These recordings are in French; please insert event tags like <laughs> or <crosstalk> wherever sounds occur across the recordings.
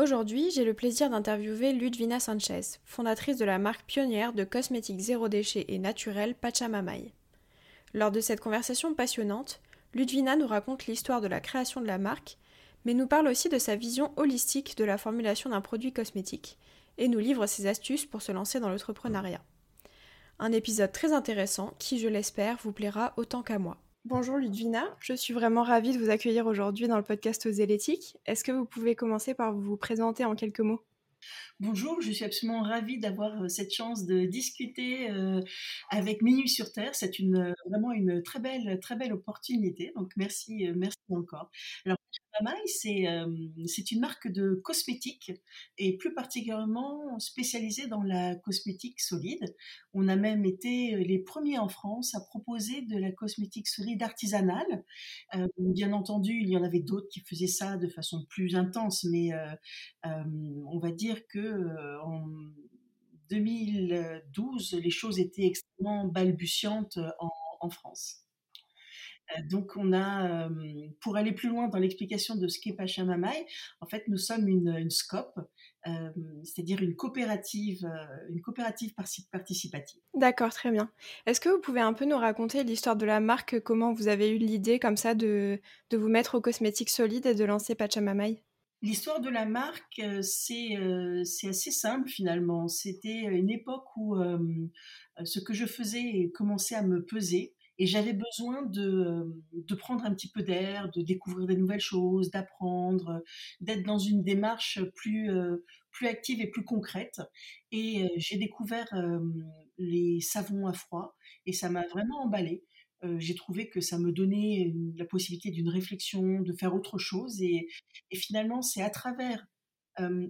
Aujourd'hui, j'ai le plaisir d'interviewer Ludvina Sanchez, fondatrice de la marque pionnière de cosmétiques zéro déchet et naturel Pachamamai. Lors de cette conversation passionnante, Ludvina nous raconte l'histoire de la création de la marque, mais nous parle aussi de sa vision holistique de la formulation d'un produit cosmétique, et nous livre ses astuces pour se lancer dans l'entrepreneuriat. Un épisode très intéressant qui, je l'espère, vous plaira autant qu'à moi. Bonjour Ludvina, je suis vraiment ravie de vous accueillir aujourd'hui dans le podcast Oser l'éthique. Est-ce que vous pouvez commencer par vous présenter en quelques mots? Bonjour, je suis absolument ravie d'avoir euh, cette chance de discuter euh, avec Minuit sur Terre. C'est euh, vraiment une très belle, très belle opportunité. Donc merci, merci encore. C'est une marque de cosmétiques et plus particulièrement spécialisée dans la cosmétique solide. On a même été les premiers en France à proposer de la cosmétique solide artisanale. bien entendu, il y en avait d'autres qui faisaient ça de façon plus intense, mais on va dire que en 2012, les choses étaient extrêmement balbutiantes en France. Euh, donc, on a, pour aller plus loin dans l'explication de ce qu'est Pachamamai, en fait, nous sommes une, une SCOP, c'est-à-dire une coopérative, euh, une coopérative participative. D'accord, très bien. Est-ce que vous pouvez un peu nous raconter l'histoire de la marque, comment vous avez eu l'idée comme ça de, de vous mettre aux cosmétiques solides et de lancer Pachamamai L'histoire de la marque, c'est assez simple finalement. C'était une époque où ce que je faisais commençait à me peser et j'avais besoin de, de, prendre un petit peu d'air, de découvrir des nouvelles choses, d'apprendre, d'être dans une démarche plus, euh, plus active et plus concrète. Et euh, j'ai découvert euh, les savons à froid et ça m'a vraiment emballé. j'ai trouvé que ça me donnait la possibilité d'une réflexion, de faire autre chose. Et finalement, c'est à travers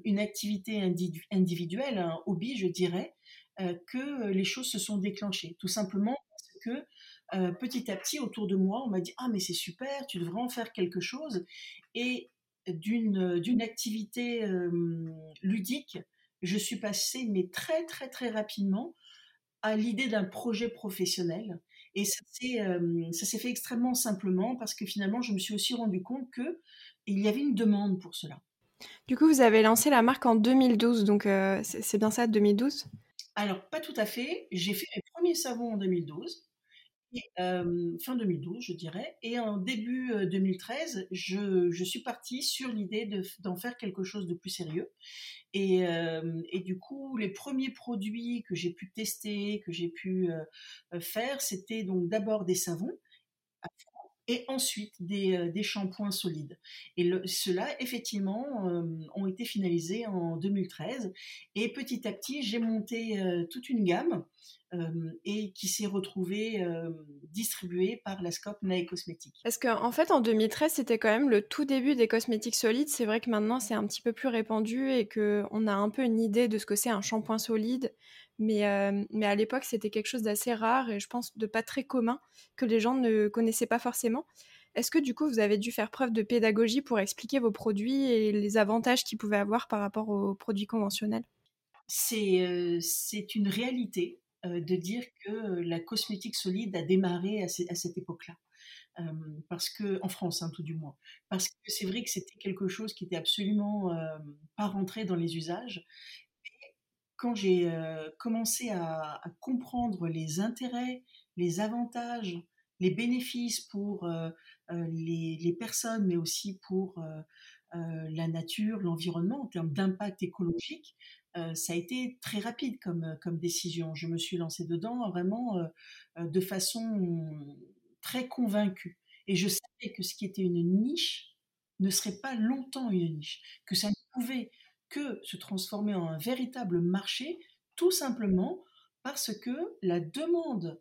une activité individuelle, un hobby, je dirais, que les choses se sont déclenchées. Tout simplement parce que euh, petit à petit, autour de moi, on m'a dit Ah, mais c'est super, tu devrais en faire quelque chose. Et d'une, d'une activité euh, ludique, je suis passée, mais très, très, très rapidement, à l'idée d'un projet professionnel. Et ça s'est, euh, fait extrêmement simplement parce que finalement, je me suis aussi rendu compte qu'il y avait une demande pour cela. Du coup, vous avez lancé la marque en 2012, donc c'est bien ça, 2012 Alors, pas tout à fait. J'ai fait mes premiers savons en 2012 fin 2012, je dirais. Et en début 2013, je, suis partie sur l'idée d'en faire quelque chose de plus sérieux. Et, du coup, les premiers produits que j'ai pu tester, que j'ai pu faire, c'était donc d'abord des savons et ensuite des shampoings solides. Et ceux-là, effectivement, ont été finalisés en 2013. Et petit à petit, j'ai monté toute une gamme et qui s'est retrouvé distribué par la Scope Nae Cosmétiques. Parce qu'en en fait, en 2013, c'était quand même le tout début des cosmétiques solides. C'est vrai que maintenant, c'est un petit peu plus répandu et qu'on a un peu une idée de ce que c'est un shampoing solide. Mais, mais à l'époque, c'était quelque chose d'assez rare et je pense de pas très commun que les gens ne connaissaient pas forcément. Est-ce que du coup, vous avez dû faire preuve de pédagogie pour expliquer vos produits et les avantages qu'ils pouvaient avoir par rapport aux produits conventionnels? C'est une réalité. Euh, de dire que euh, la cosmétique solide a démarré à, cette époque-là. parce que en France, hein, tout du moins, parce que c'est vrai que c'était quelque chose qui était absolument pas rentré dans les usages. Quand j'ai commencé à, comprendre les intérêts, les avantages, les bénéfices pour les, personnes, mais aussi pour la nature, l'environnement en termes d'impact écologique, euh, ça a été très rapide comme, euh, comme décision. Je me suis lancée dedans vraiment euh, de façon très convaincue. Et je savais que ce qui était une niche ne serait pas longtemps une niche, que ça ne pouvait que se transformer en un véritable marché, tout simplement parce que la demande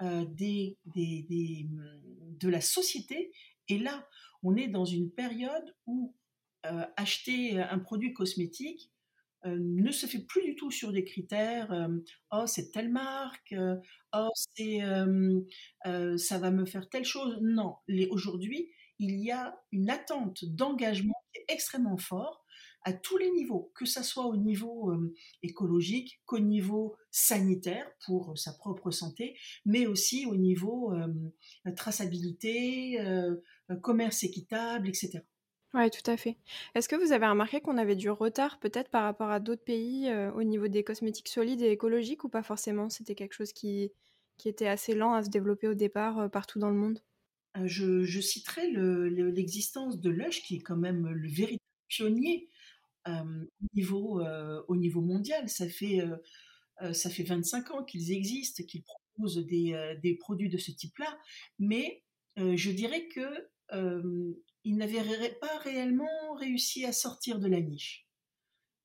des, de la société est là. On est dans une période où acheter un produit cosmétique heu, ne se fait plus du tout sur des critères, hem: «Oh c'est telle marque, heu, oh c'est, ça va me faire telle chose». Non, aujourd'hui, il y a une attente d'engagement qui est extrêmement fort à tous les niveaux, que ça soit au niveau, écologique, qu'au niveau sanitaire pour sa propre santé, mais aussi au niveau, traçabilité, commerce équitable et cetera. Ouais, tout à fait. Est-ce que vous avez remarqué qu'on avait du retard peut-être par rapport à d'autres pays, heu, au niveau des cosmétiques solides et écologiques ou pas forcément? C'était quelque chose qui qui était assez lent à se développer au départ, heu, partout dans le monde? Heu, je je citerai le le l'existence de Lush qui est quand même le véritable pionnier, au niveau, mondial. Ça fait, ça fait 25 ans qu'ils existent, qu'ils proposent des, des produits de ce type-là, mais je dirais que, ils n'avaient ré pas réellement réussi à sortir de la niche.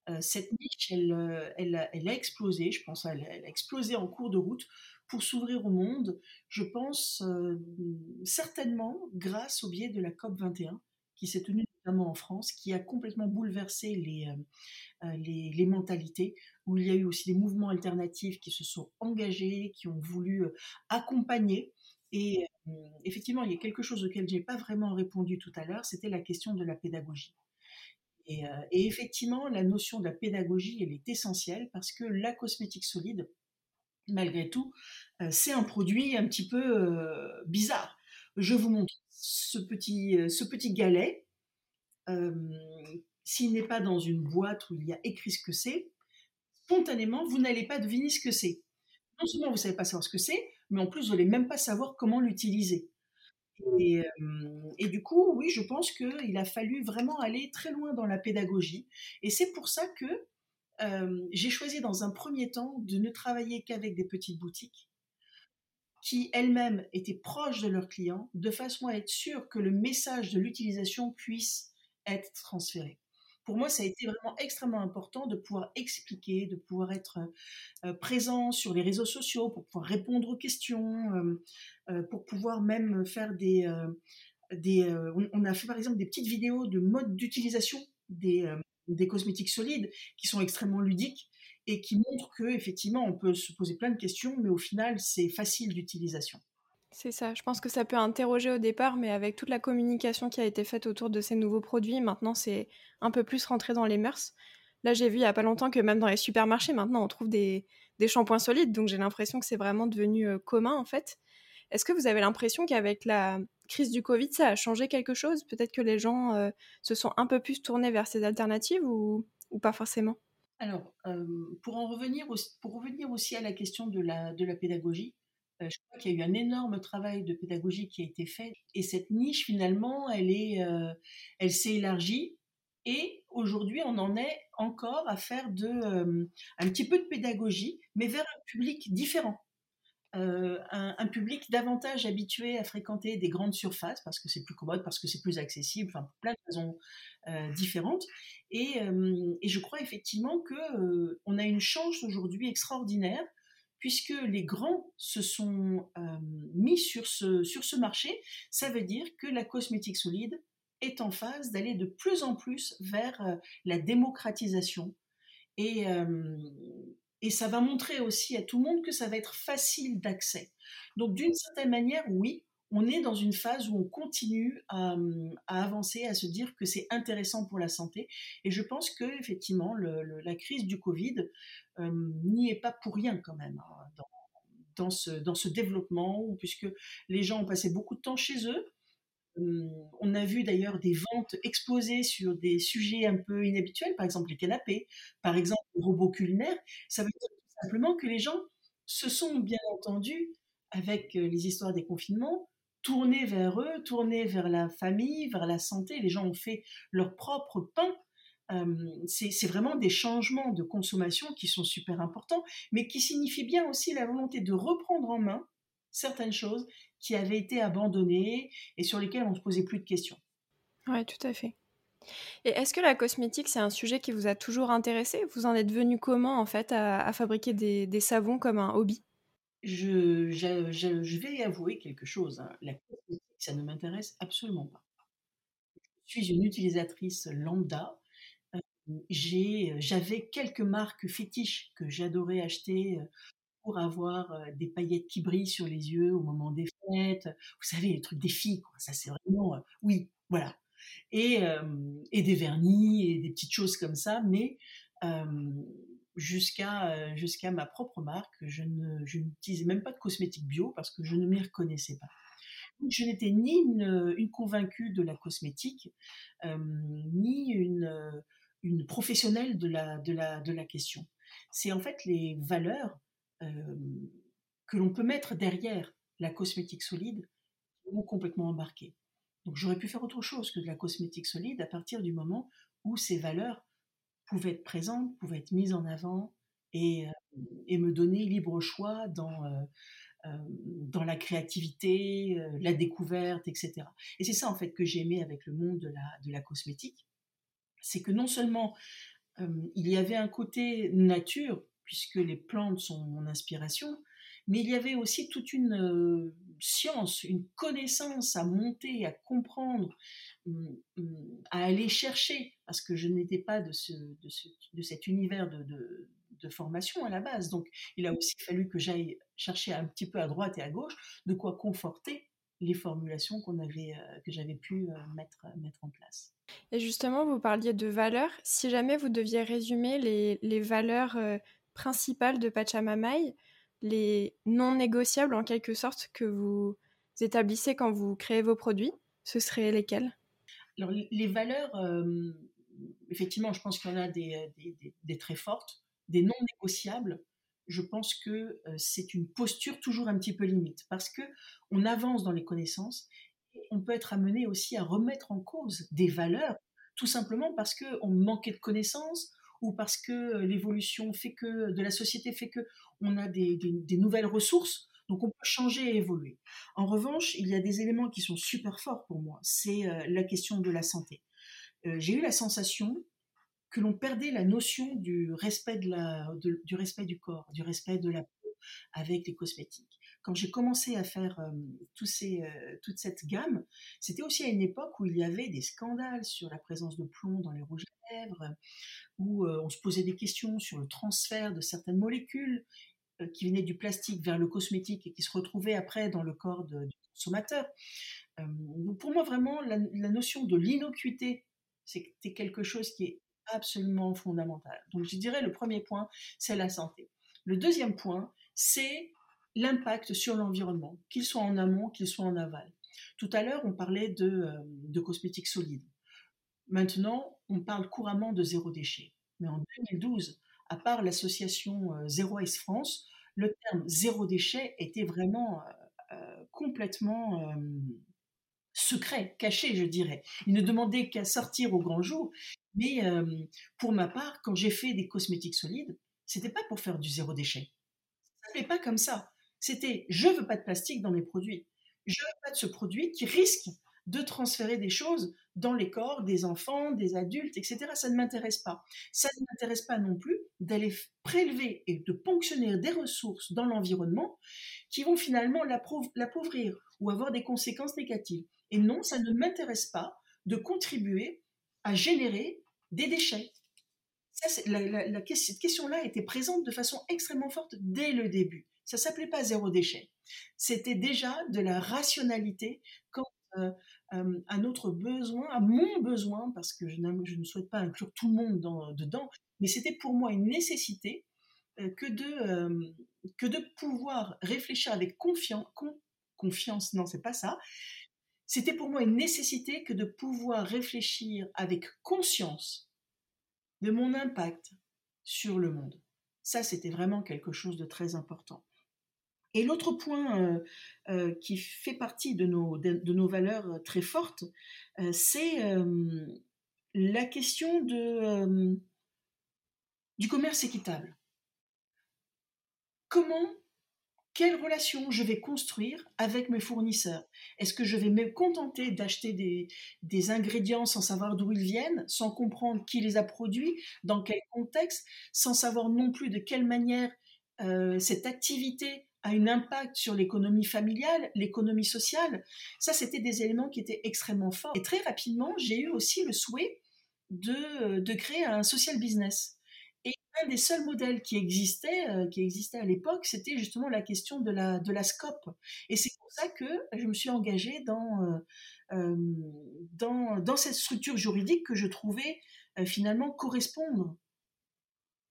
Heu, cette niche, elle, heu, elle a explosé, je pense, elle a explosé en cours de route pour s'ouvrir au monde. Je pense, heu, certainement grâce au biais de la COP 21 qui s'est tenue notamment en France, qui a complètement bouleversé les, les mentalités, où il y a eu aussi des mouvements alternatifs qui se sont engagés, qui ont voulu, accompagner et effectivement, il y a quelque chose auquel j'ai pas vraiment répondu tout à l'heure, c'était la question de la pédagogie. Et, effectivement, la notion de la pédagogie, elle est essentielle parce que la cosmétique solide, malgré tout, c'est un produit un petit peu, bizarre. Je vous montre ce petit, ce petit galet, s'il n'est pas dans une boîte où il y a écrit ce que c'est, spontanément, vous n'allez pas deviner ce que c'est. Non seulement vous savez pas savoir ce que c'est, mais en plus vous allez même pas savoir comment l'utiliser. Et hem, et du coup, oui, je pense qu'il a fallu vraiment aller très loin dans la pédagogie et c'est pour ça que, j'ai choisi dans un 1er temps de ne travailler qu'avec des petites boutiques qui elles-mêmes étaient proches de leurs clients, de façon à être sûres que le message de l'utilisation puisse être transféré. Pour moi, ça a été vraiment extrêmement important de pouvoir expliquer, de pouvoir être, heu heu, présent sur les réseaux sociaux, pour pouvoir répondre aux questions, heu, pour pouvoir même faire des, on a fait par exemple des petites vidéos de mode d'utilisation des, des cosmétiques solides qui sont extrêmement ludiques et qui montrent qu'effectivement on peut se poser plein de questions, mais au final c'est facile d'utilisation. C'est ça, je pense que ça peut interroger au départ, mais avec toute la communication qui a été faite autour de ces nouveaux produits, maintenant c'est un peu plus rentré dans les mœurs. Là, j'ai vu il y a pas longtemps que même dans les supermarchés, maintenant on trouve des des shampoings solides, donc j'ai l'impression que c'est vraiment devenu, heu, commun en fait. Est-ce que vous avez l'impression qu'avec la crise du covid, ça a changé quelque chose? Peut-être que les gens, heu, se sont un peu plus tournés vers ces alternatives ou pas forcément? Alors, hem, pour en revenir auss pour revenir aussi à la question de la de la pédagogie, je crois qu'il y a eu un énorme travail de pédagogie qui a été fait et cette niche finalement elle est, heu, elle s'est élargie et aujourd'hui on en est encore à faire de, hem, un petit peu de pédagogie, mais vers un public différent. Un public davantage habitué à fréquenter des grandes surfaces parce que c'est plus commode, parce que c'est plus accessible, enfin pour plein de raisons, différentes et et je crois effectivement que, on a une chance aujourd'hui extraordinaire puisque les grands se sont, hem, mis sur ce marché. Ça veut dire que la cosmétique solide est en phase d'aller de plus en plus vers, heu, la démocratisation et hem, et ça va montrer aussi à tout le monde que ça va être facile d'accès. Donc d'une certaine manière, oui, on est dans une phase où on continue à, avancer, à se dire que c'est intéressant pour la santé et je pense qu'effectivement le le la crise du covid, hem, n'y est pas pour rien quand même, hein, dans ce développement puisque les gens ont passé beaucoup de temps chez eux. Hem, on a vu d'ailleurs des ventes exploser sur des sujets un peu inhabituels, par exemple les canapés, par exemple les robots culinaires. Ça veut dire tout simplement que les gens se sont bien entendu avec, heu, les histoires des confinements, tournés vers eux, tournés vers la famille, vers la santé. Les gens ont fait leur propre pain. C'est vraiment des changements de consommation qui sont super importants, mais qui signifient bien aussi la volonté de reprendre en main certaines choses qui avaient été abandonnées et sur lesquelles on se posait plus de questions. Ouais, tout à fait. Et est-ce que la cosmétique, c'est un sujet qui vous a toujours intéressé? Vous en êtes venu comment en fait à fabriquer des savons comme un hobby? Je je je je vais avouer quelque chose, hein, la cosmétique, ça ne m'intéresse absolument pas. Je suis une utilisatrice lambda, hem, j'avais quelques marques fétiches que j'adorais acheter pour avoir des paillettes qui brillent sur les yeux au moment des fêtes. Vous savez, les trucs des filles, quoi. Ça, c'est vraiment, oui, voilà. Et, et, des vernis et des petites choses comme ça, mais jusqu'à jusqu'à ma propre marque, je n'utilisais même pas de cosmétiques bio parce que je ne m'y reconnaissais pas. je n'étais ni une, convaincue de la cosmétique, ni une, une professionnelle de la, de la, de la question. C'est en fait les valeurs que l'on peut mettre derrière la cosmétique solide qui m'ont complètement embarqué. Donc j'aurais pu faire autre chose que de la cosmétique solide à partir du moment où ces valeurs pouvaient être présentes, pouvaient être mises en avant et, et me donner libre choix dans, dans la créativité, la découverte, etc. Et c'est ça en fait que j'ai aimé avec le monde de la, de la cosmétique, c'est que non seulement il y avait un côté nature puisque les plantes sont mon inspiration, mais il y avait aussi toute une euh, science, une connaissance à monter, à comprendre, à aller chercher, parce que je n'étais pas de, ce, de, cet univers de, formation à la base. Donc il a aussi fallu que j'aille chercher un petit peu à droite et à gauche de quoi conforter les formulations qu'on avait, euh, que j'avais pu euh, mettre, mettre en place. Et justement, vous parliez de valeurs. Si jamais vous deviez résumer les, les valeurs principales de Pachamamai, les non négociables en quelque sorte que vous établissez quand vous créez vos produits, ce seraient lesquels Alors les valeurs, euh, effectivement, je pense qu'il y en a des, des, très fortes, des non négociables. Je pense que euh, c'est une posture toujours un petit peu limite parce que on avance dans les connaissances on peut être amené aussi à remettre en cause des valeurs tout simplement parce qu'on manquait de connaissances, ou parce que l'évolution fait que, de la société fait que on a des, nouvelles ressources, donc on peut changer et évoluer. En revanche, il y a des éléments qui sont super forts pour moi, c'est la question de la santé. J'ai eu la sensation que l'on perdait la notion du respect, du corps, du respect de la peau avec les cosmétiques. Quand j'ai commencé à faire ces, toute cette gamme, c'était aussi à une époque où il y avait des scandales sur la présence de plomb dans les rouges à lèvres, où on se posait des questions sur le transfert de certaines molécules qui venaient du plastique vers le cosmétique et qui se retrouvaient après dans le corps du consommateur. pour moi, vraiment, la, notion de l'innocuité, c'était quelque chose qui est absolument fondamental. Donc, je dirais le premier point, c'est la santé. Le deuxième point, c'est l'impact sur l'environnement, qu'il soit en amont, qu'il soit en aval. Tout à l'heure, on parlait de, de cosmétiques solides. Maintenant, on parle couramment de zéro déchet. Mais en 2012, à part l'association euh, Zero Waste France, le terme zéro déchet était vraiment euh, euh, complètement secret, caché, je dirais. Il ne demandait qu'à sortir au grand jour. Mais pour ma part, quand j'ai fait des cosmétiques solides, c'était pas pour faire du zéro déchet. Ça ne pas comme ça. C'était je veux pas de plastique dans mes produits. Je veux pas de ce produit qui risque de transférer des choses dans les corps des enfants, des adultes, etc. Ça ne m'intéresse pas. Ça ne m'intéresse pas non plus d'aller prélever et de ponctionner des ressources dans l'environnement qui vont finalement l'appauvrir ou avoir des conséquences négatives. Et non, ça ne m'intéresse pas de contribuer à générer des déchets. Cette question-là était présente de façon extrêmement forte dès le début. Ça s'appelait pas zéro déchet. C'était déjà de la rationalité à notre besoin, à mon besoin, parce que je, ne souhaite pas inclure tout le monde dans, dedans, mais c'était pour moi une nécessité euh, que, de, que de pouvoir réfléchir avec confiance, confiance, non, c'est pas ça. C'était pour moi une nécessité que de pouvoir réfléchir avec conscience de mon impact sur le monde. Ça, c'était vraiment quelque chose de très important. Et l'autre point euh, euh, qui fait partie de nos, de, nos valeurs euh, très fortes, c'est la question de, du commerce équitable. Comment, quelle relation je vais construire avec mes fournisseurs? Est-ce que je vais me contenter d'acheter des, des ingrédients sans savoir d'où ils viennent, sans comprendre qui les a produits, dans quel contexte, sans savoir non plus de quelle manière cette activité a un impact sur l'économie familiale, l'économie sociale. Ça, c'était des éléments qui étaient extrêmement forts. Et très rapidement, j'ai eu aussi le souhait de, créer un social business. Et un des seuls modèles qui existait, qui existait à l'époque, c'était justement la question de la, scope. Et c'est pour ça que je me suis engagée dans, dans, dans, cette structure juridique que je trouvais finalement correspondre euh,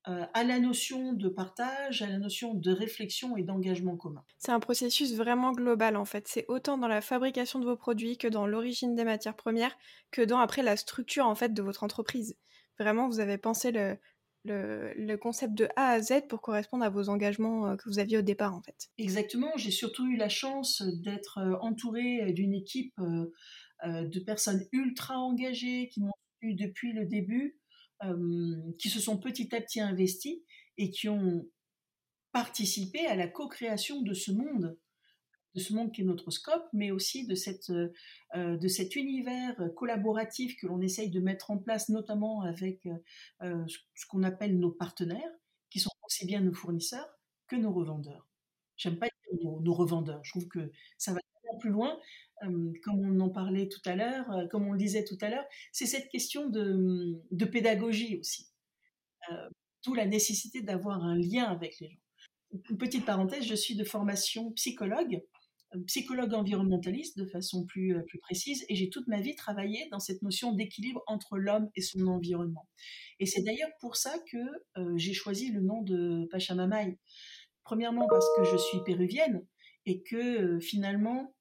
à la notion de partage, à la notion de réflexion et d'engagement commun. C'est un processus vraiment global en fait. C'est autant dans la fabrication de vos produits que dans l'origine des matières premières, que dans après la structure en fait de votre entreprise. Vraiment, vous avez pensé le, le, concept de A à Z pour correspondre à vos engagements euh, que vous aviez au départ en fait. Exactement. J'ai surtout eu la chance d'être euh, entourée d'une équipe de personnes ultra engagées qui m'ont depuis le début qui se sont petit à petit investis et qui ont participé à la co-création de ce monde, de ce monde qui est notre scope, mais aussi de, cette, de cet univers collaboratif que l'on essaye de mettre en place, notamment avec ce qu'on appelle nos partenaires, qui sont aussi bien nos fournisseurs que nos revendeurs. J'aime pas dire nos, revendeurs, je trouve que ça va plus loin, comme on en parlait tout à l'heure, comme on le disait tout à l'heure, c'est cette question de, de pédagogie aussi. D'où la nécessité d'avoir un lien avec les gens. Une petite parenthèse, je suis de formation psychologue, psychologue environnementaliste de façon plus, plus précise, et j'ai toute ma vie travaillé dans cette notion d'équilibre entre l'homme et son environnement. Et c'est d'ailleurs pour ça que j'ai choisi le nom de Pachamamaï. Premièrement parce que je suis péruvienne et que finalement,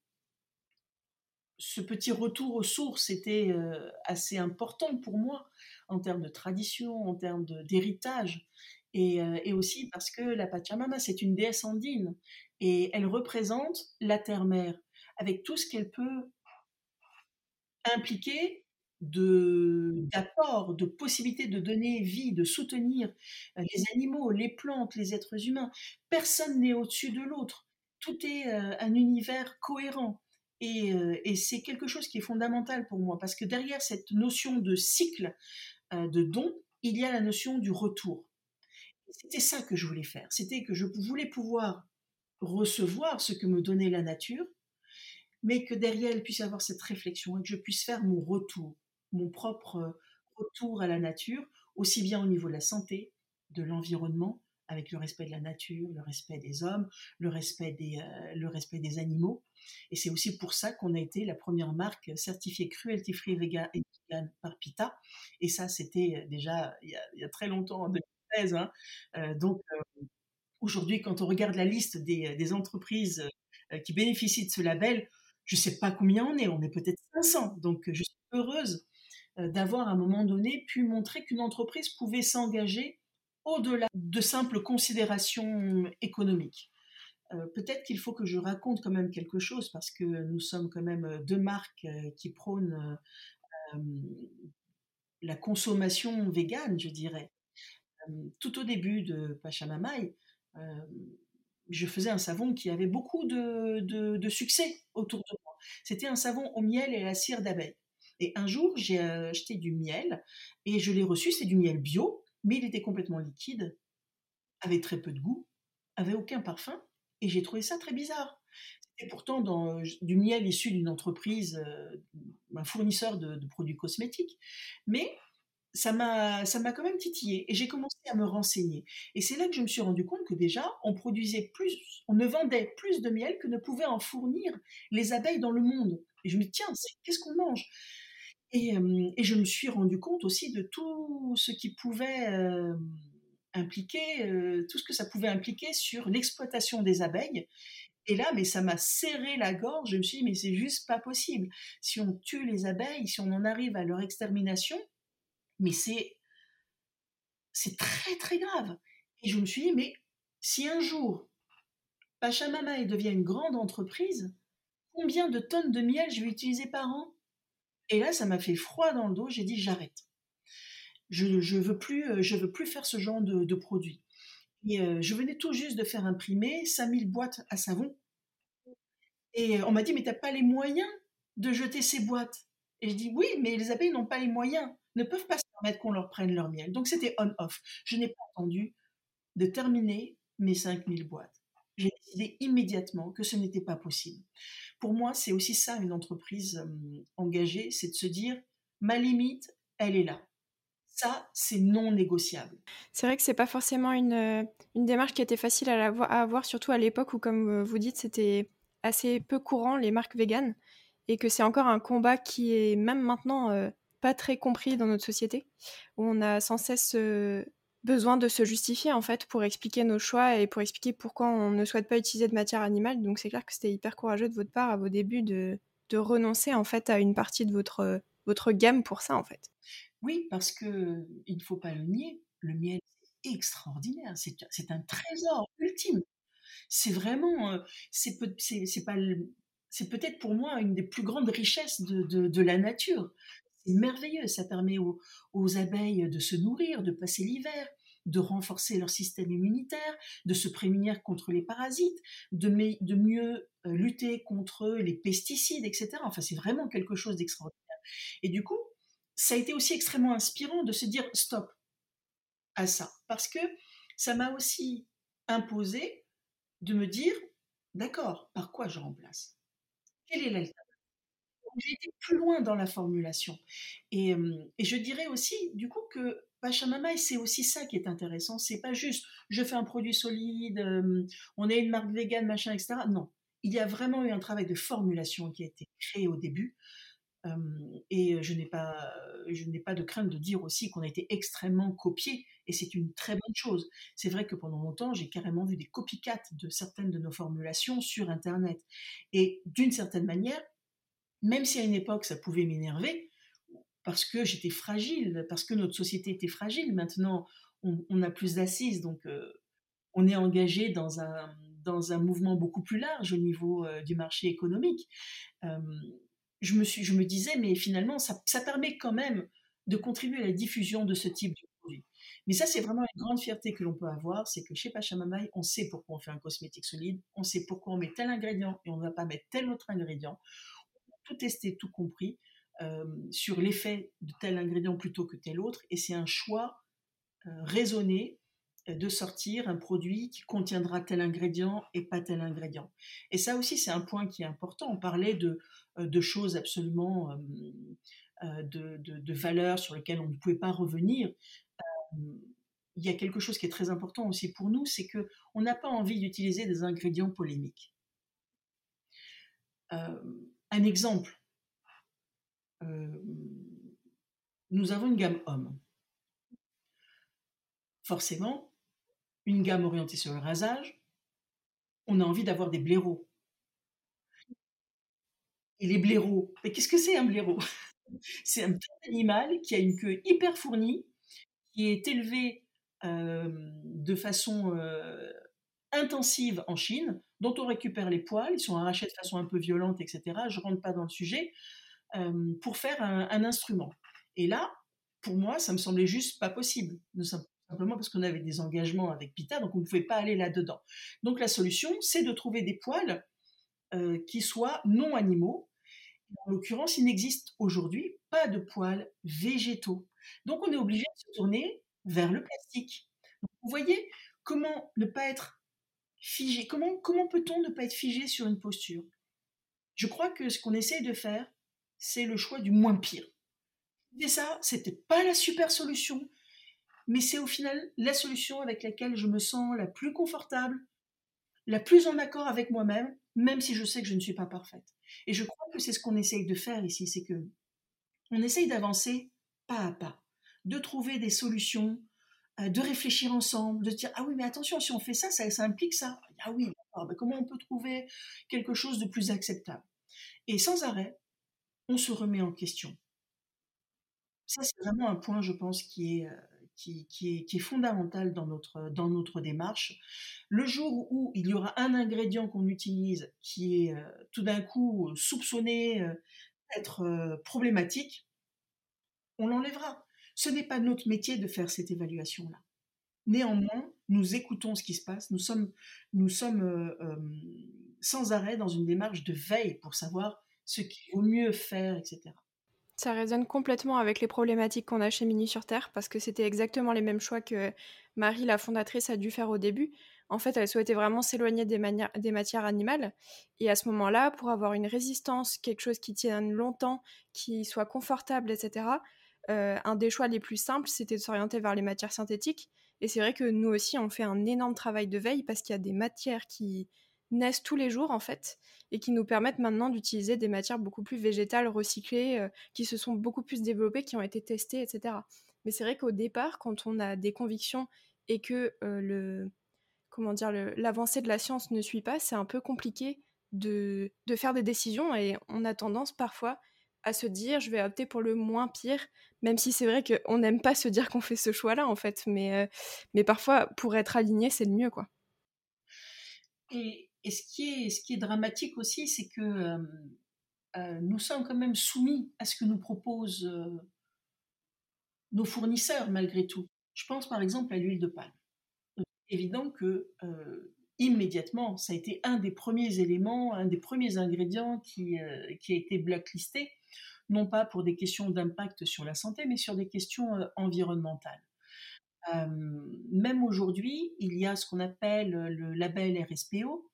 ce petit retour aux sources était euh, assez important pour moi en termes de tradition, en termes d'héritage. Euh, et, aussi parce que la Pachamama, c'est une déesse andine et elle représente la terre-mère avec tout ce qu'elle peut impliquer d'apport, de, possibilités de donner vie, de soutenir euh, les animaux, les plantes, les êtres humains. Personne n'est au-dessus de l'autre. Tout est un univers cohérent. Euh, et, c'est quelque chose qui est fondamental pour moi, parce que derrière cette notion de cycle euh, de don, il y a la notion du retour. C'était ça que je voulais faire, c'était que je voulais pouvoir recevoir ce que me donnait la nature, mais que derrière elle puisse avoir cette réflexion et que je puisse faire mon retour, mon propre retour à la nature, aussi bien au niveau de la santé, de l'environnement, avec le respect de la nature, le respect des hommes, le respect des, euh, le respect des animaux. Et c'est aussi pour ça qu'on a été la première marque certifiée cruelty free vegan et vegan par PITA. Et ça, c'était déjà il y, a, très longtemps, en 2013. Hein. Euh, donc euh, aujourd'hui, quand on regarde la liste des, des entreprises qui bénéficient de ce label, je ne sais pas combien on est, on est peut-être 500. Donc je suis heureuse d'avoir à un moment donné pu montrer qu'une entreprise pouvait s'engager au-delà de simples considérations économiques. Euh, peut-être qu'il faut que je raconte quand même quelque chose parce que nous sommes quand même deux marques euh, qui prônent euh, la consommation végane, je dirais. tout au début de Pachamamaï, je faisais un savon qui avait beaucoup de, de succès autour de moi. C'était un savon au miel et à la cire d'abeille. Et un jour, j'ai acheté du miel et je l'ai reçu, c'est du miel bio, mais il était complètement liquide, avait très peu de goût, avait aucun parfum, et j'ai trouvé ça très bizarre. C'était pourtant du miel issu d'une entreprise, euh, un fournisseur de, produits cosmétiques, mais ça m'a, ça m'a quand même titillé et j'ai commencé à me renseigner. Et c'est là que je me suis rendu compte que déjà, on produisait plus, on ne vendait plus de miel que ne pouvaient en fournir les abeilles dans le monde. Et je me dis, tiens, qu'est-ce qu'on mange? Et, je me suis rendu compte aussi de tout ce qui pouvait impliquer, tout ce que ça pouvait impliquer sur l'exploitation des abeilles. Et là, mais ça m'a serré la gorge. Je me suis dit, mais c'est juste pas possible. Si on tue les abeilles, si on en arrive à leur extermination, mais c'est c'est très très grave. Et je me suis dit, mais si un jour Pachamama devient une grande entreprise, combien de tonnes de miel je vais utiliser par an? Et là, ça m'a fait froid dans le dos. J'ai dit j'arrête. Je ne veux, plus, euh, je veux plus faire ce genre de, produit. Et euh, je venais tout juste de faire imprimer 5000 boîtes à savon. Et on m'a dit mais t'as pas les moyens de jeter ces boîtes. Et je dis oui, mais les abeilles n'ont pas les moyens, ne peuvent pas se permettre qu'on leur prenne leur miel. Donc c'était on-off. Je n'ai pas attendu de terminer mes 5000 boîtes. J'ai décidé immédiatement que ce n'était pas possible pour moi, c'est aussi ça une entreprise engagée, c'est de se dire, ma limite, elle est là. Ça, c'est non négociable. C'est vrai que c'est pas forcément une, une démarche qui était facile à, à avoir, surtout à l'époque où, comme vous dites, c'était assez peu courant les marques véganes et que c'est encore un combat qui est même maintenant pas très compris dans notre société, où on a sans cesse besoin de se justifier en fait pour expliquer nos choix et pour expliquer pourquoi on ne souhaite pas utiliser de matière animale. Donc c'est clair que c'était hyper courageux de votre part à vos débuts de, de renoncer en fait à une partie de votre, votre gamme pour ça en fait. Oui, parce que il ne faut pas le nier, le miel c'est extraordinaire, c'est un trésor ultime. C'est vraiment, euh, c'est peut-être pour moi une des plus grandes richesses de, de la nature. Merveilleux, ça permet aux, abeilles de se nourrir, de passer l'hiver, de renforcer leur système immunitaire, de se prémunir contre les parasites, de, de mieux euh, lutter contre les pesticides, etc. Enfin, c'est vraiment quelque chose d'extraordinaire. Et du coup, ça a été aussi extrêmement inspirant de se dire stop à ça, parce que ça m'a aussi imposé de me dire, d'accord, par quoi je remplace? Quelle est l'alternative? J'ai été plus loin dans la formulation. Et, je dirais aussi, du coup, que Pachamama, c'est aussi ça qui est intéressant. C'est pas juste, je fais un produit solide, on est une marque végane, machin, etc. Non, il y a vraiment eu un travail de formulation qui a été créé au début et je n'ai pas, je n'ai pas de crainte de dire aussi qu'on a été extrêmement copié, et c'est une très bonne chose. C'est vrai que pendant longtemps, j'ai carrément vu des copycats de certaines de nos formulations sur Internet. Et d'une certaine manière, même si à une époque ça pouvait m'énerver, parce que j'étais fragile, parce que notre société était fragile, maintenant on, a plus d'assises, donc on est engagé dans un, dans un mouvement beaucoup plus large au niveau du marché économique je me, suis, je me disais, mais finalement, ça, ça permet quand même de contribuer à la diffusion de ce type de produit. Mais ça, c'est vraiment une grande fierté que l'on peut avoir, c'est que chez Pachamamaï, on sait pourquoi on fait un cosmétique solide, on sait pourquoi on met tel ingrédient et on ne va pas mettre tel autre ingrédient. Tout testé, tout compris euh, sur l'effet de tel ingrédient plutôt que tel autre, et c'est un choix euh, raisonné euh, de sortir un produit qui contiendra tel ingrédient et pas tel ingrédient. Et ça aussi, c'est un point qui est important. On parlait de, choses absolument de, de, valeurs sur lesquelles on ne pouvait pas revenir. il y a quelque chose qui est très important aussi pour nous, c'est que on n'a pas envie d'utiliser des ingrédients polémiques. Un exemple. nous avons une gamme homme. Forcément, une gamme orientée sur le rasage, on a envie d'avoir des blaireaux. Et les blaireaux, mais qu'est-ce que c'est un blaireau? <laughs> C'est un petit animal qui a une queue hyper fournie, qui est élevé de façon intensive en Chine, dont on récupère les poils, ils sont arrachés de façon un peu violente, etc. Je rentre pas dans le sujet, pour faire un, instrument. Et là, pour moi, ça me semblait juste pas possible. Simplement parce qu'on avait des engagements avec Pita, donc on ne pouvait pas aller là-dedans. Donc la solution, c'est de trouver des poils qui soient non animaux. En l'occurrence, il n'existe aujourd'hui pas de poils végétaux. Donc on est obligé de se tourner vers le plastique. vous voyez comment ne pas être figé, comment, comment peut-on ne pas être figé sur une posture? Je crois que ce qu'on essaye de faire, c'est le choix du moins pire. Et ça, c'était pas la super solution, mais c'est au final la solution avec laquelle je me sens la plus confortable, la plus en accord avec moi-même, même si je sais que je ne suis pas parfaite. Et je crois que c'est ce qu'on essaye de faire ici, c'est que on essaye d'avancer pas à pas, de trouver des solutions, de réfléchir ensemble, de dire ah oui mais attention si on fait ça, ça, implique ça. Ah oui, comment on peut trouver quelque chose de plus acceptable? Et sans arrêt, on se remet en question. Ça c'est vraiment un point, je pense, qui est euh, qui, fondamental dans notre, dans notre démarche. Le jour où il y aura un ingrédient qu'on utilise qui est euh, tout d'un coup soupçonné euh, euh, problématique, on l'enlèvera. Ce n'est pas notre métier de faire cette évaluation-là. Néanmoins, nous écoutons ce qui se passe, nous sommes, nous sommes sans arrêt dans une démarche de veille pour savoir ce qu'il vaut mieux faire, etc. Ça résonne complètement avec les problématiques qu'on a chez Mini sur Terre, parce que c'était exactement les mêmes choix que Marie, la fondatrice, a dû faire au début. En fait, elle souhaitait vraiment s'éloigner des, matières animales. Et à ce moment-là, pour avoir une résistance, quelque chose qui tienne longtemps, qui soit confortable, etc., un des choix les plus simples, c'était de s'orienter vers les matières synthétiques. Et c'est vrai que nous aussi, on fait un énorme travail de veille parce qu'il y a des matières qui naissent tous les jours en fait et qui nous permettent maintenant d'utiliser des matières beaucoup plus végétales, recyclées, euh, qui se sont beaucoup plus développées, qui ont été testées, etc. Mais c'est vrai qu'au départ, quand on a des convictions et que euh, le comment dire l'avancée de la science ne suit pas, c'est un peu compliqué de faire des décisions et on a tendance parfois à se dire je vais opter pour le moins pire, même si c'est vrai qu'on n'aime pas se dire qu'on fait ce choix-là en fait, mais, euh, mais parfois pour être aligné c'est le mieux quoi. Et, et ce qui est, ce qui est dramatique aussi, c'est que euh, nous sommes quand même soumis à ce que nous proposent euh, nos fournisseurs malgré tout. Je pense par exemple à l'huile de palme. Évident que immédiatement, ça a été un des premiers éléments, un des premiers ingrédients qui, qui a été blacklisté, non pas pour des questions d'impact sur la santé, mais sur des questions environnementales. même aujourd'hui, il y a ce qu'on appelle le label RSPO,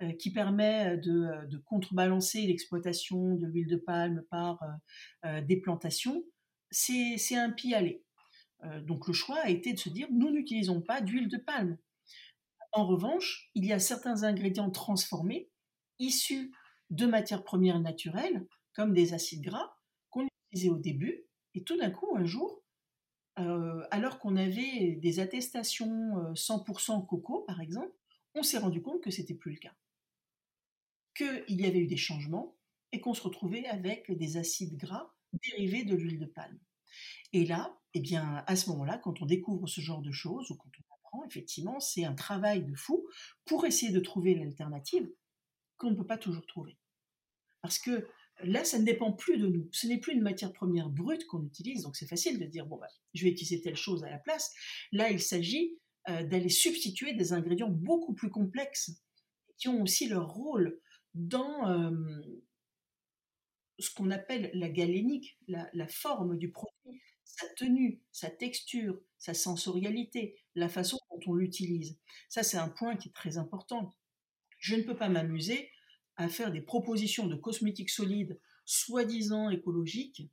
euh, qui permet euh, de, contrebalancer l'exploitation de l'huile de palme par euh, des plantations, c'est un pis aller. donc le choix a été de se dire, nous n'utilisons pas d'huile de palme. En revanche, il y a certains ingrédients transformés, issus de matières premières naturelles, comme des acides gras, qu'on utilisait au début, et tout d'un coup, un jour, alors qu'on avait des attestations 100% coco, par exemple, on s'est rendu compte que c'était plus le cas qu'il y avait eu des changements et qu'on se retrouvait avec des acides gras dérivés de l'huile de palme. Et là, eh bien, à ce moment-là, quand on découvre ce genre de choses ou quand on effectivement, c'est un travail de fou pour essayer de trouver l'alternative qu'on ne peut pas toujours trouver. Parce que là, ça ne dépend plus de nous. Ce n'est plus une matière première brute qu'on utilise, donc c'est facile de dire, bon, bah, je vais utiliser telle chose à la place. Là, il s'agit euh, d'aller substituer des ingrédients beaucoup plus complexes qui ont aussi leur rôle dans ce qu'on appelle la galénique, la, forme du produit, sa tenue, sa texture, sa sensorialité, la façon dont on l'utilise. Ça, c'est un point qui est très important. Je ne peux pas m'amuser à faire des propositions de cosmétiques solides, soi-disant écologiques,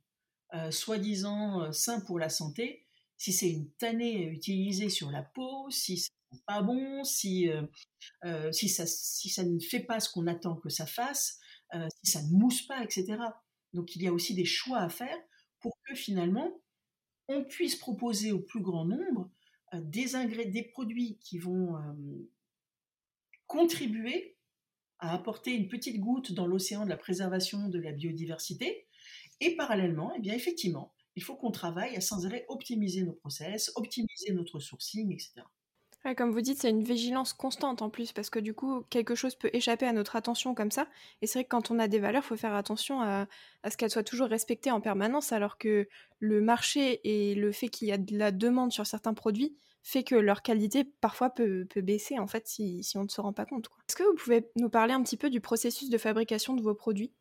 euh, soi-disant euh, sains pour la santé, si c'est une tannée utilisée sur la peau, si c'est pas bon, si euh, si, ça, si ça ne fait pas ce qu'on attend que ça fasse, si ça ne mousse pas, etc. Donc il y a aussi des choix à faire pour que finalement on puisse proposer au plus grand nombre des, des produits qui vont contribuer à apporter une petite goutte dans l'océan de la préservation de la biodiversité. Et parallèlement, eh bien effectivement, il faut qu'on travaille à sans arrêt optimiser nos process, optimiser notre sourcing, etc comme vous dites, c'est une vigilance constante en plus, parce que du coup, quelque chose peut échapper à notre attention comme ça. Et c'est vrai que quand on a des valeurs, il faut faire attention à, ce qu'elles soient toujours respectées en permanence, alors que le marché et le fait qu'il y a de la demande sur certains produits fait que leur qualité parfois peut, baisser en fait si, on ne se rend pas compte. Est-ce que vous pouvez nous parler un petit peu du processus de fabrication de vos produits?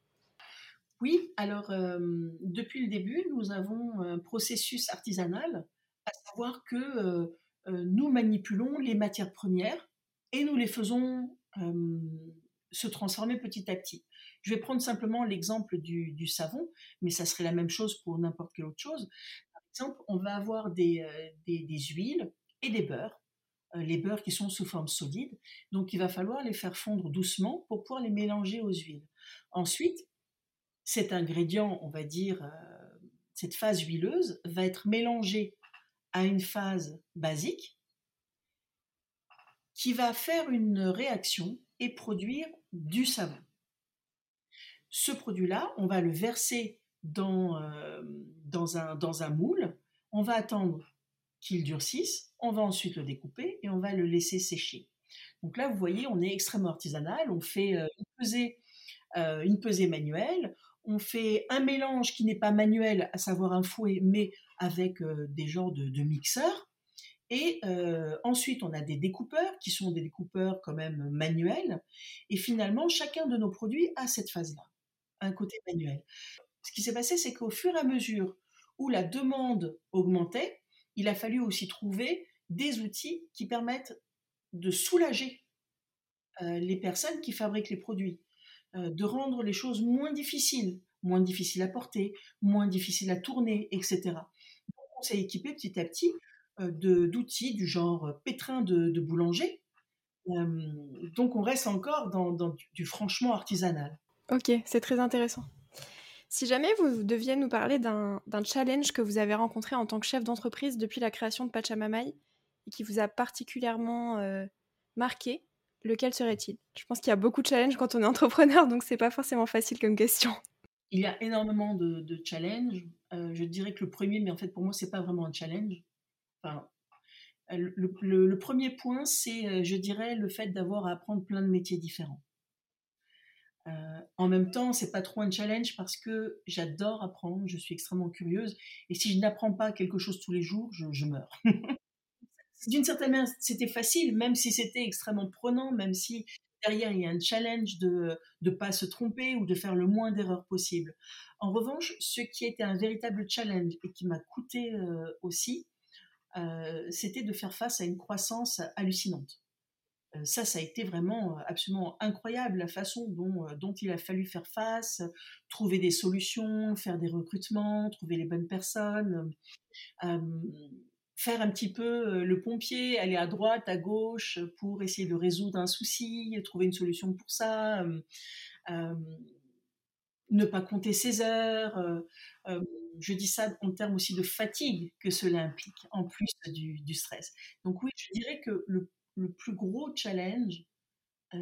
Oui, alors euh, depuis le début, nous avons un processus artisanal, à savoir que... Euh, nous manipulons les matières premières et nous les faisons euh, se transformer petit à petit. Je vais prendre simplement l'exemple du, savon, mais ça serait la même chose pour n'importe quelle autre chose. Par exemple, on va avoir des, euh, huiles et des beurres, les beurres qui sont sous forme solide, donc il va falloir les faire fondre doucement pour pouvoir les mélanger aux huiles. Ensuite, cet ingrédient, on va dire, cette phase huileuse, va être mélangé une phase basique qui va faire une réaction et produire du savon. Ce produit-là, on va le verser dans, euh, dans un moule, on va attendre qu'il durcisse, on va ensuite le découper et on va le laisser sécher. Donc là, vous voyez, on est extrêmement artisanal, on fait euh, une, pesée, euh, une pesée manuelle, on fait un mélange qui n'est pas manuel, à savoir un fouet, mais avec euh, des genres de, mixeurs. Et euh, ensuite, on a des découpeurs qui sont des découpeurs quand même manuels. Et finalement, chacun de nos produits a cette phase-là, un côté manuel. Ce qui s'est passé, c'est qu'au fur et à mesure où la demande augmentait, il a fallu aussi trouver des outils qui permettent de soulager euh, les personnes qui fabriquent les produits. Euh, de rendre les choses moins difficiles, moins difficiles à porter, moins difficiles à tourner, etc. on s'est équipé petit à petit d'outils du genre pétrin de, boulanger. donc on reste encore dans, du, franchement artisanal. Ok, c'est très intéressant. Si jamais vous deviez nous parler d'un challenge que vous avez rencontré en tant que chef d'entreprise depuis la création de Pachamamai et qui vous a particulièrement marqué, lequel serait-il? Je pense qu'il y a beaucoup de challenges quand on est <laughs> entrepreneur, donc c'est pas forcément facile comme question. Il y a énormément de, challenges. Euh, je dirais que le premier, mais en fait pour moi c'est pas vraiment un challenge. Euh, le, premier point, c'est, euh, je dirais, le fait d'avoir à apprendre plein de métiers différents. en même temps, c'est pas trop un challenge parce que j'adore apprendre, je suis extrêmement curieuse, et si je n'apprends pas quelque chose tous les jours, je meurs. <laughs> d'une certaine manière, c'était facile, même si c'était extrêmement prenant, même si derrière il y a un challenge de ne pas se tromper ou de faire le moins d'erreurs possible. En revanche, ce qui était un véritable challenge et qui m'a coûté euh, aussi, euh, c'était de faire face à une croissance hallucinante. Euh, ça, ça a été vraiment absolument incroyable, la façon dont, dont il a fallu faire face, trouver des solutions, faire des recrutements, trouver les bonnes personnes faire un petit peu le pompier, aller à droite, à gauche pour essayer de résoudre un souci, trouver une solution pour ça, ne pas compter ses heures. je dis ça en termes aussi de fatigue que cela implique, en plus du, stress. Donc oui, je dirais que le, plus gros challenge,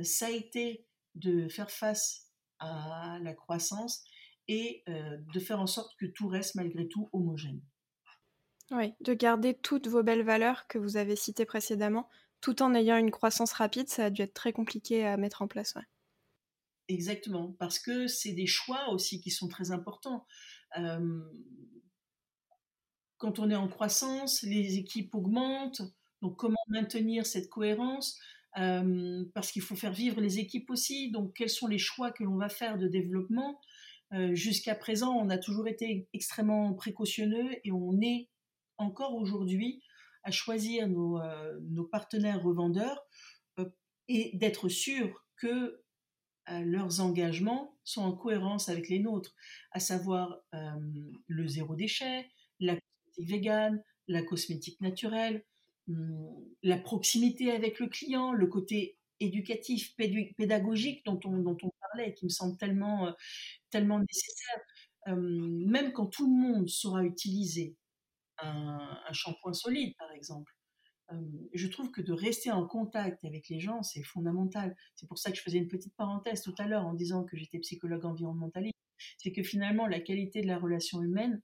ça a été de faire face à la croissance et de faire en sorte que tout reste malgré tout homogène. Oui, de garder toutes vos belles valeurs que vous avez citées précédemment, tout en ayant une croissance rapide, ça a dû être très compliqué à mettre en place. Exactement, parce que c'est des choix aussi qui sont très importants. quand on est en croissance, les équipes augmentent, donc comment maintenir cette cohérence? Parce qu'il faut faire vivre les équipes aussi, donc quels sont les choix que l'on va faire de développement? Jusqu'à présent, on a toujours été extrêmement précautionneux et on est encore aujourd'hui à choisir nos, euh, partenaires revendeurs euh, et d'être sûr que euh, leurs engagements sont en cohérence avec les nôtres, à savoir le zéro déchet, la cosmétique végane, la cosmétique naturelle, hum, la proximité avec le client, le côté éducatif, pédagogique dont on, dont on parlait, qui me semble tellement, tellement nécessaire. Même quand tout le monde saura utiliser un, shampoing solide, par exemple. je trouve que de rester en contact avec les gens, c'est fondamental. C'est pour ça que je faisais une petite parenthèse tout à l'heure en disant que j'étais psychologue environnementaliste. C'est que finalement, la qualité de la relation humaine,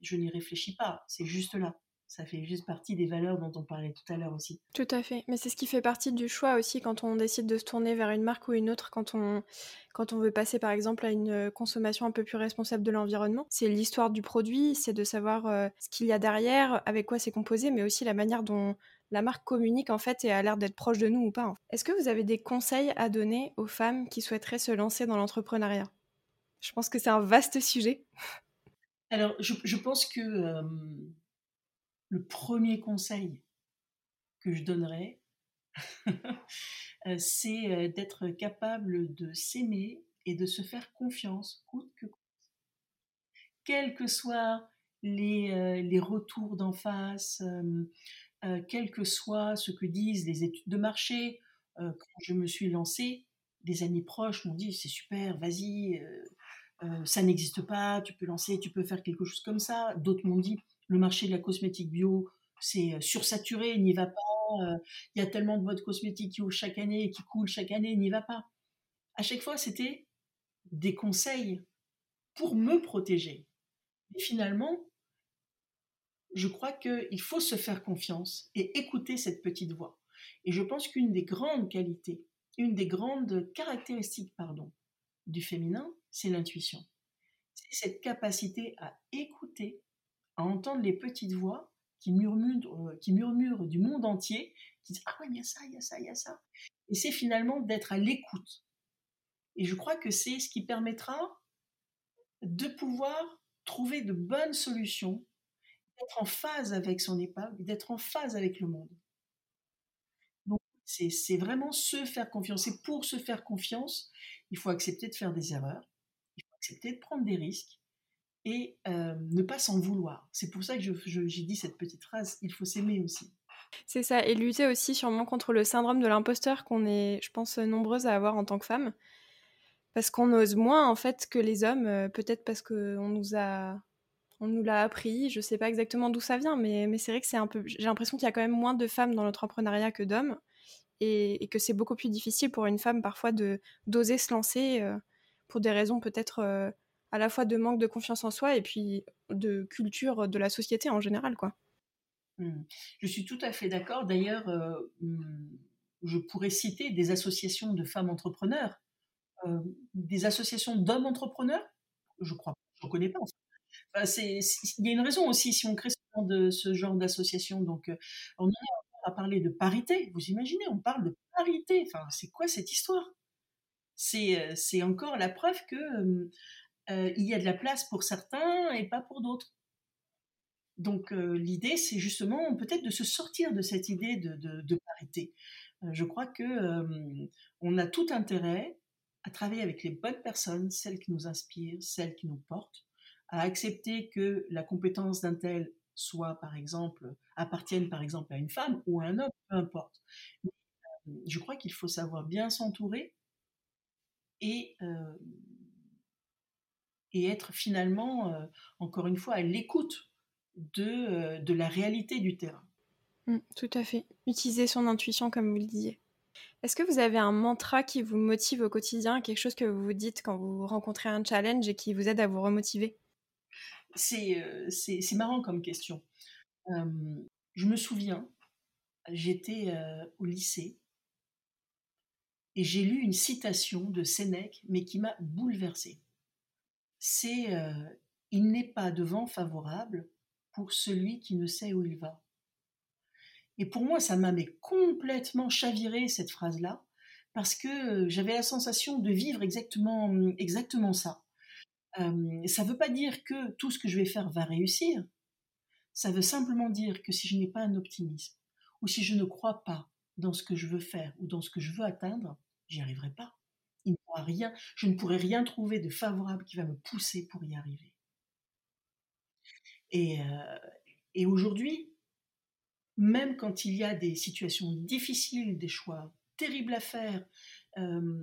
je n'y réfléchis pas. C'est juste là ça fait juste partie des valeurs dont on parlait tout à l'heure aussi. Tout à fait, mais c'est ce qui fait partie du choix aussi quand on décide de se tourner vers une marque ou une autre, quand on, quand on veut passer par exemple à une consommation un peu plus responsable de l'environnement. C'est l'histoire du produit, c'est de savoir euh, ce qu'il y a derrière, avec quoi c'est composé, mais aussi la manière dont la marque communique en fait et a l'air d'être proche de nous ou pas. Est-ce que vous avez des conseils à donner aux femmes qui souhaiteraient se lancer dans l'entrepreneuriat? Je pense que c'est un vaste sujet. Alors, je, pense que euh, le premier conseil que je donnerais, <laughs> euh, c'est euh, d'être capable de s'aimer et de se faire confiance, coûte que coûte. Quels que soient les, euh, retours d'en face, quel que soit ce que disent les études de marché, quand je me suis lancée, des amis proches m'ont dit c'est super, vas-y, ça n'existe pas, tu peux lancer, tu peux faire quelque chose comme ça. D'autres m'ont dit le marché de la cosmétique bio, c'est euh, sursaturé, n'y va pas. Euh, il y a tellement de boîtes cosmétiques qui ouvrent chaque année et qui coulent chaque année, n'y va pas. À chaque fois, c'était des conseils pour me protéger. Finalement, je crois qu'il faut se faire confiance et écouter cette petite voix. Et je pense qu'une des grandes qualités, une des grandes caractéristiques, pardon, du féminin, c'est l'intuition. C'est cette capacité à écouter à entendre les petites voix qui murmurent, euh, qui murmurent du monde entier, qui disent Ah ouais, il y a ça, il y a ça, il y a ça. Et c'est finalement d'être à l'écoute. Et je crois que c'est ce qui permettra de pouvoir trouver de bonnes solutions, d'être en phase avec son épave, d'être en phase avec le monde. Donc, c'est vraiment se faire confiance. Et pour se faire confiance, il faut accepter de faire des erreurs, il faut accepter de prendre des risques, et ne pas s'en vouloir. C'est pour ça que j'ai dit cette petite phrase, il faut s'aimer aussi. C'est ça, et lutter aussi sûrement contre le syndrome de l'imposteur qu'on est, je pense, nombreuses à avoir en tant que femme. Parce qu'on ose moins, en fait, que les hommes, peut-être parce qu'on nous a... On nous l'a appris, je sais pas exactement d'où ça vient, mais, c'est vrai que c'est un peu. J'ai l'impression qu'il y a quand même moins de femmes dans l'entrepreneuriat que d'hommes, et, que c'est beaucoup plus difficile pour une femme parfois d'oser se lancer pour des raisons peut-être à la fois de manque de confiance en soi et puis de culture de la société en général, quoi. Mmh. Je suis tout à fait d'accord. D'ailleurs, euh, mmh, je pourrais citer des associations de femmes entrepreneurs, euh, des associations d'hommes entrepreneurs? Je crois, je ne connais pas. il y a une raison aussi si on crée ce genre, de, ce genre d'association. Donc, euh, on est à parler de parité. Vous imaginez, on parle de parité. Enfin, c'est quoi cette histoire? C'est encore la preuve que euh, il y a de la place pour certains et pas pour d'autres. Donc euh, l'idée, c'est justement peut-être de se sortir de cette idée de, parité. Euh, je crois que on a tout intérêt à travailler avec les bonnes personnes, celles qui nous inspirent, celles qui nous portent, à accepter que la compétence d'un tel soit, par exemple, appartienne par exemple à une femme ou à un homme, peu importe. je crois qu'il faut savoir bien s'entourer et et être finalement, euh, encore une fois, à l'écoute de, euh, de la réalité du terrain. Mmh, tout à fait. Utiliser son intuition, comme vous le disiez. Est-ce que vous avez un mantra qui vous motive au quotidien, quelque chose que vous vous dites quand vous rencontrez un challenge et qui vous aide à vous remotiver? C'est euh, marrant comme question. je me souviens, j'étais au lycée et j'ai lu une citation de Sénèque, mais qui m'a bouleversée c'est il n'est pas de vent favorable pour celui qui ne sait où il va. Et pour moi, ça m'a complètement chaviré cette phrase-là, parce que j'avais la sensation de vivre exactement, exactement ça. ça ne veut pas dire que tout ce que je vais faire va réussir. Ça veut simplement dire que si je n'ai pas un optimisme, ou si je ne crois pas dans ce que je veux faire ou dans ce que je veux atteindre, j'y arriverai pas je ne pourrai rien trouver de favorable qui va me pousser pour y arriver. Et, euh, aujourd'hui, même quand il y a des situations difficiles, des choix terribles à faire, euh,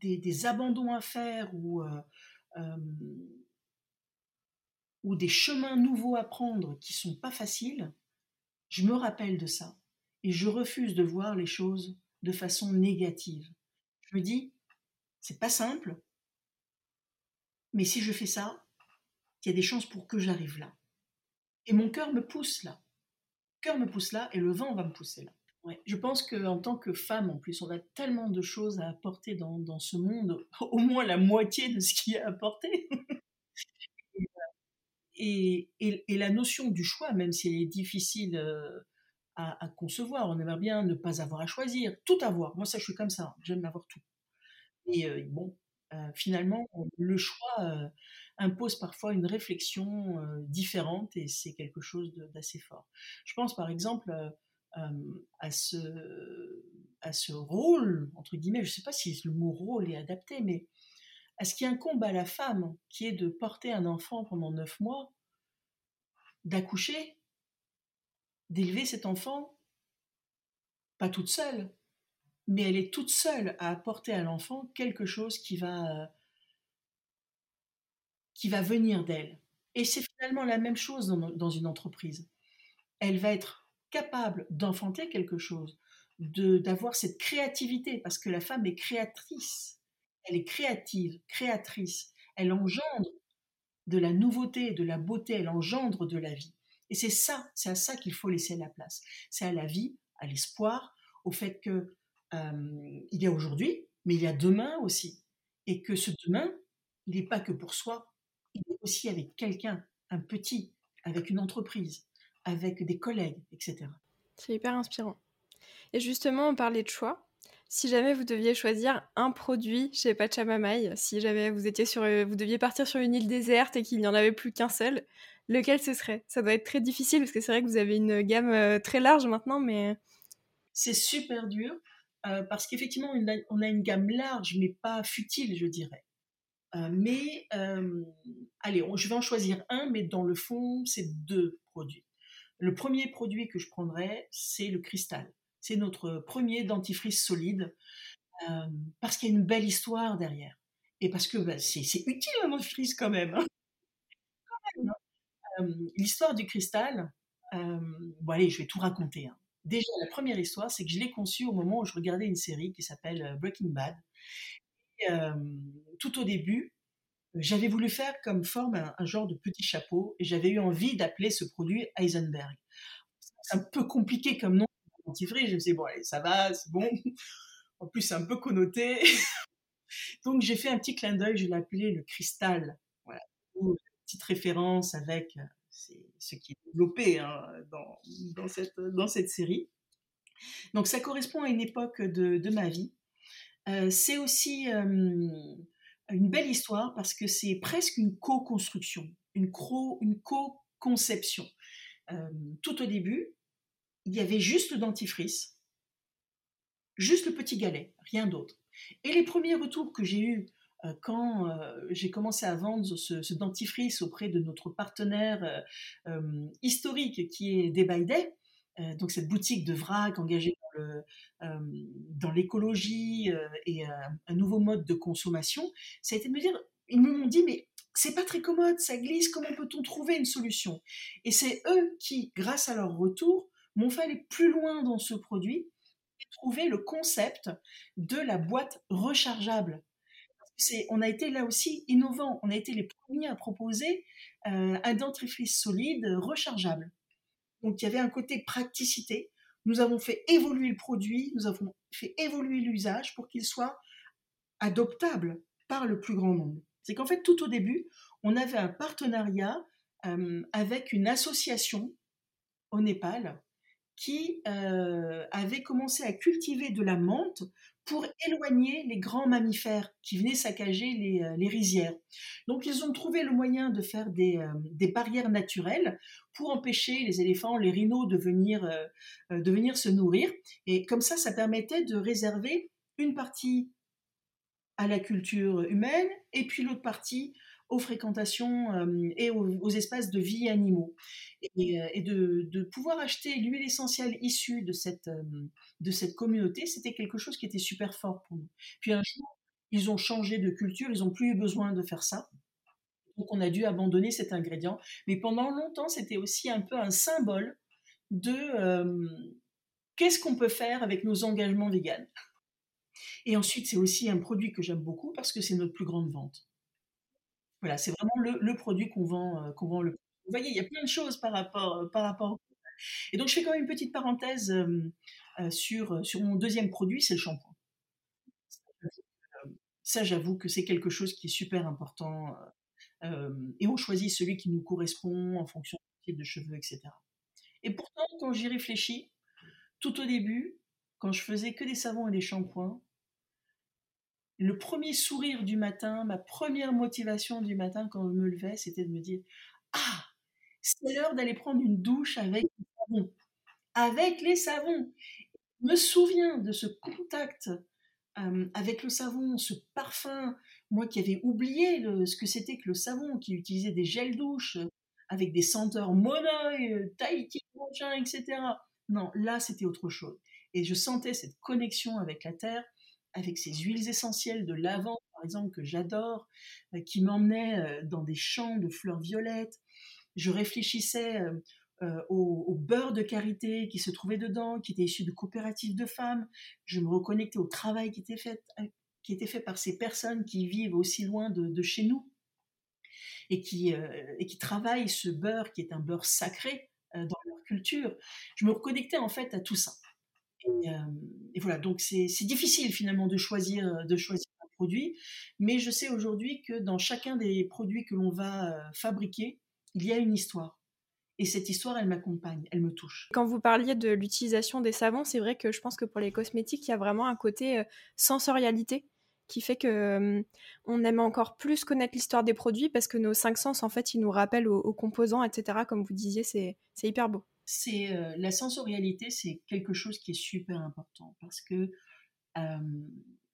des, abandons à faire ou, euh, ou des chemins nouveaux à prendre qui sont pas faciles, je me rappelle de ça et je refuse de voir les choses de façon négative. Je me dis, c'est pas simple, mais si je fais ça, il y a des chances pour que j'arrive là. Et mon cœur me pousse là. Le cœur me pousse là et le vent va me pousser là. Je pense qu'en tant que femme, en plus, on a tellement de choses à apporter dans, ce monde, <laughs> au moins la moitié de ce qu'il y a à apporter. et, la notion du choix, même si elle est difficile euh, à, à, concevoir, on aimerait bien ne pas avoir à choisir, tout avoir. Moi, ça, je suis comme ça, j'aime avoir tout. Et bon, finalement, le choix impose parfois une réflexion différente et c'est quelque chose d'assez fort. Je pense par exemple à, ce, à ce rôle, entre guillemets, je ne sais pas si le mot rôle est adapté, mais à ce qui incombe à la femme, qui est de porter un enfant pendant neuf mois, d'accoucher, d'élever cet enfant, pas toute seule, mais elle est toute seule à apporter à l'enfant quelque chose qui va, qui va venir d'elle. Et c'est finalement la même chose dans, une entreprise. Elle va être capable d'enfanter quelque chose, d'avoir cette créativité, parce que la femme est créatrice, elle est créative, créatrice, elle engendre de la nouveauté, de la beauté, elle engendre de la vie. Et c'est ça, c'est à ça qu'il faut laisser la place. C'est à la vie, à l'espoir, au fait que il y a aujourd'hui, mais il y a demain aussi. Et que ce demain, il n'est pas que pour soi, il est aussi avec quelqu'un, un petit, avec une entreprise, avec des collègues, etc. C'est hyper inspirant. Et justement, on parlait de choix. Si jamais vous deviez choisir un produit chez Pachamamaï, si jamais vous étiez sur, vous deviez partir sur une île déserte et qu'il n'y en avait plus qu'un seul, lequel ce serait? Ça doit être très difficile parce que c'est vrai que vous avez une gamme très large maintenant, mais c'est super dur. Euh, parce qu'effectivement, on a une gamme large, mais pas futile, je dirais. mais allez, je vais en choisir un, mais dans le fond, c'est deux produits. Le premier produit que je prendrais, c'est le cristal. C'est notre premier dentifrice solide parce qu'il y a une belle histoire derrière. Et parce que bah, c'est utile un dentifrice quand même. Hein. Hein. L'histoire du cristal, allez, je vais tout raconter. Hein. Déjà, la première histoire, c'est que je l'ai conçue au moment où je regardais une série qui s'appelle Breaking Bad. tout au début, j'avais voulu faire comme forme un, genre de petit chapeau et j'avais eu envie d'appeler ce produit Heisenberg. C'est un peu compliqué comme nom dentifrice. Je me suis dit, bon, allez, ça va, c'est bon. En plus, c'est un peu connoté. <laughs> Donc, j'ai fait un petit clin d'œil, je l'ai appelé le cristal. Voilà. Petite référence avec ce qui est développé hein, dans, cette, série. Donc, ça correspond à une époque de, ma vie. Euh, c'est aussi une belle histoire parce que c'est presque une co-construction, une, co-conception. Tout au début, il y avait juste le dentifrice, juste le petit galet, rien d'autre. Et les premiers retours que j'ai eus quand euh, j'ai commencé à vendre ce, dentifrice auprès de notre partenaire historique qui est Day Day, donc cette boutique de vrac engagée dans l'écologie et un nouveau mode de consommation, ça a été de me dire, ils m'ont dit, mais c'est pas très commode, ça glisse, comment peut-on trouver une solution? Et c'est eux qui, grâce à leur retour, m'ont fait aller plus loin dans ce produit et trouver le concept de la boîte rechargeable. On a été là aussi innovant, on a été les premiers à proposer un dentifrice solide rechargeable. Donc il y avait un côté praticité. Nous avons fait évoluer le produit, nous avons fait évoluer l'usage pour qu'il soit adoptable par le plus grand nombre. C'est qu'en fait, tout au début, on avait un partenariat euh, avec une association au Népal qui euh, avait commencé à cultiver de la menthe pour éloigner les grands mammifères qui venaient saccager les, euh, rizières. Donc ils ont trouvé le moyen de faire des, des, barrières naturelles pour empêcher les éléphants, les rhinos de venir, de venir se nourrir. Et comme ça, ça permettait de réserver une partie à la culture humaine et puis l'autre partie aux fréquentations euh, et aux, espaces de vie animaux. Et, euh, de, pouvoir acheter l'huile essentielle issue de cette, euh, de cette communauté, c'était quelque chose qui était super fort pour nous. Puis un jour, ils ont changé de culture, ils n'ont plus eu besoin de faire ça. Donc on a dû abandonner cet ingrédient. Mais pendant longtemps, c'était aussi un peu un symbole de qu'est-ce qu'on peut faire avec nos engagements véganes. Et ensuite, c'est aussi un produit que j'aime beaucoup parce que c'est notre plus grande vente. Voilà, c'est vraiment le, produit qu'on vend, euh, qu'on vend le plus. Vous voyez, il y a plein de choses par rapport, euh, par rapport. Et donc, je fais quand même une petite parenthèse euh, sur, sur mon deuxième produit, c'est le shampoing. Ça, j'avoue que c'est quelque chose qui est super important. et on choisit celui qui nous correspond en fonction du type de cheveux, etc. Et pourtant, quand j'y réfléchis, tout au début, quand je faisais que des savons et des shampoings, le premier sourire du matin, ma première motivation du matin quand je me levais, c'était de me dire Ah, c'est l'heure d'aller prendre une douche avec les savons. Avec les savons. Je me souviens de ce contact avec le savon, ce parfum, moi qui avais oublié ce que c'était que le savon, qui utilisait des gels douches euh, avec des senteurs monoï, euh, Tahiti, etc. Non, là c'était autre chose. Et je sentais cette connexion avec la terre avec ces huiles essentielles de lavande, par exemple, que j'adore, euh, qui m'emmenaient euh, dans des champs de fleurs violettes. Je réfléchissais euh, au, beurre de karité qui se trouvait dedans, qui était issu de coopératives de femmes. Je me reconnectais au travail qui était fait, par ces personnes qui vivent aussi loin de, chez nous et qui travaillent ce beurre qui est un beurre sacré dans leur culture. Je me reconnectais en fait à tout ça. Et, voilà, donc c'est difficile finalement de choisir, de choisir un produit, mais je sais aujourd'hui que dans chacun des produits que l'on va fabriquer, il y a une histoire. Et cette histoire, elle m'accompagne, elle me touche. Quand vous parliez de l'utilisation des savons, c'est vrai que je pense que pour les cosmétiques, il y a vraiment un côté sensorialité qui fait que on aime encore plus connaître l'histoire des produits parce que nos cinq sens, en fait, ils nous rappellent aux composants, etc. Comme vous disiez, c'est hyper beau c'est euh, la sensorialité, c'est quelque chose qui est super important parce que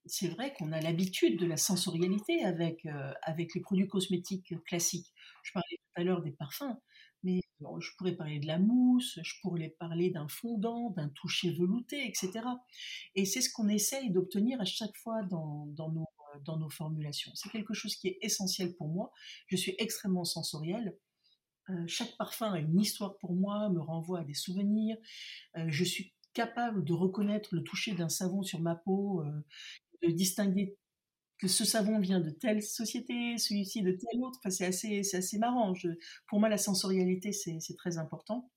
c'est vrai qu'on a l'habitude de la sensorialité avec, avec les produits cosmétiques classiques. Je parlais tout à l'heure des parfums, mais je pourrais parler de la mousse, je pourrais parler d'un fondant, d'un toucher velouté, etc. Et c'est ce qu'on essaye d'obtenir à chaque fois dans, dans, nos, dans nos formulations. C'est quelque chose qui est essentiel pour moi. Je suis extrêmement sensorielle. Chaque parfum a une histoire pour moi, me renvoie à des souvenirs. je suis capable de reconnaître le toucher d'un savon sur ma peau, de distinguer que ce savon vient de telle société, celui-ci de telle autre. Enfin, c'est assez, c'est assez marrant. pour moi, la sensorialité, c'est, très important.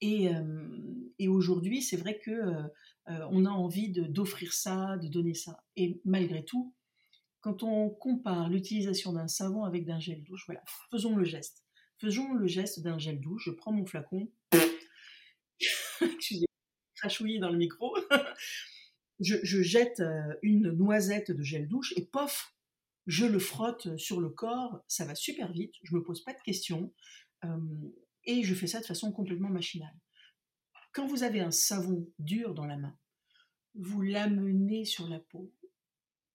Et, et aujourd'hui, c'est vrai que on a envie d'offrir ça, de donner ça. Et malgré tout, quand on compare l'utilisation d'un savon avec d'un gel douche, voilà, faisons le geste. Faisons le geste d'un gel douche. Je prends mon flacon. <laughs> Excusez-moi, crachouiller dans le micro <laughs> je, jette euh, une noisette de gel douche et pof, je le frotte sur le corps, ça va super vite, je me pose pas de questions euh, et je fais ça de façon complètement machinale. Quand vous avez un savon dur dans la main, vous l'amenez sur la peau,